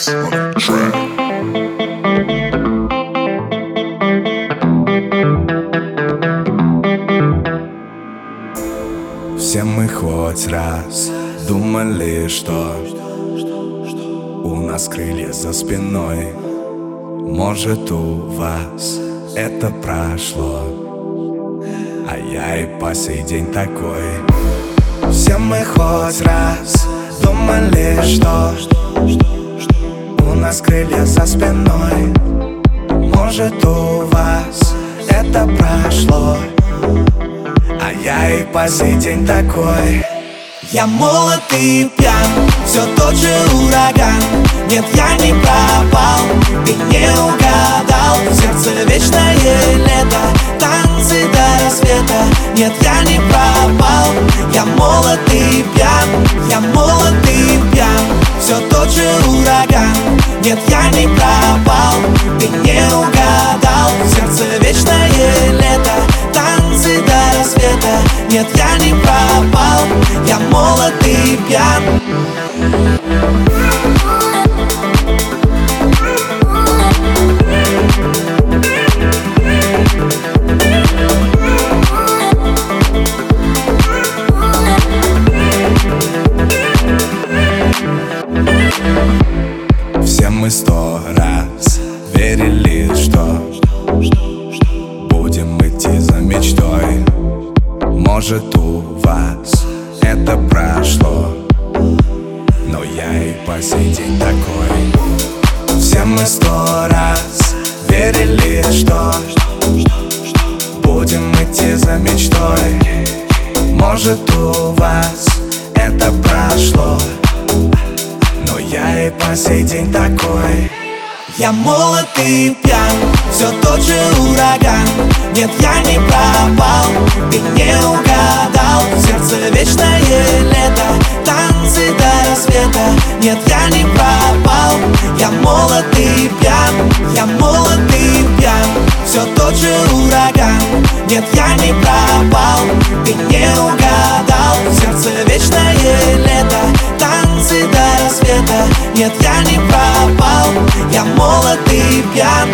Все мы хоть раз думали, что У нас крылья за спиной. Может у вас это прошло А я и по сей день такой. Все мы хоть раз думали, что нас крылья за спиной. Может у вас это прошло? А я и по сей день такой. Я молод и пьян, все тот же ураган. Нет, я не пропал, ты не угадал. Сердце вечное лето, танцы до рассвета. Нет, я не пропал, я молод и пьян Я молод и Нет, я не пропал, ты не угадал. Сердце вечное лето, танцы до рассвета. Нет, я не пропал, я молод и пьян Все мы сто раз верили, что Будем идти за мечтой. Может у вас это прошло Но я и по сей день такой. Все мы сто раз верили, что Будем идти за мечтой. Может у вас это прошло и по сей день такой. Я молод и пьян, все тот же ураган. Нет, я не пропал, ты не угадал. Сердце вечное лето, танцы до рассвета. Нет, я не пропал, я молод и пьян. Я молод и пьян, все тот же ураган. Нет, я не пропал, ты не угадал до рассвета Нет, я не пропал, я молод и пьян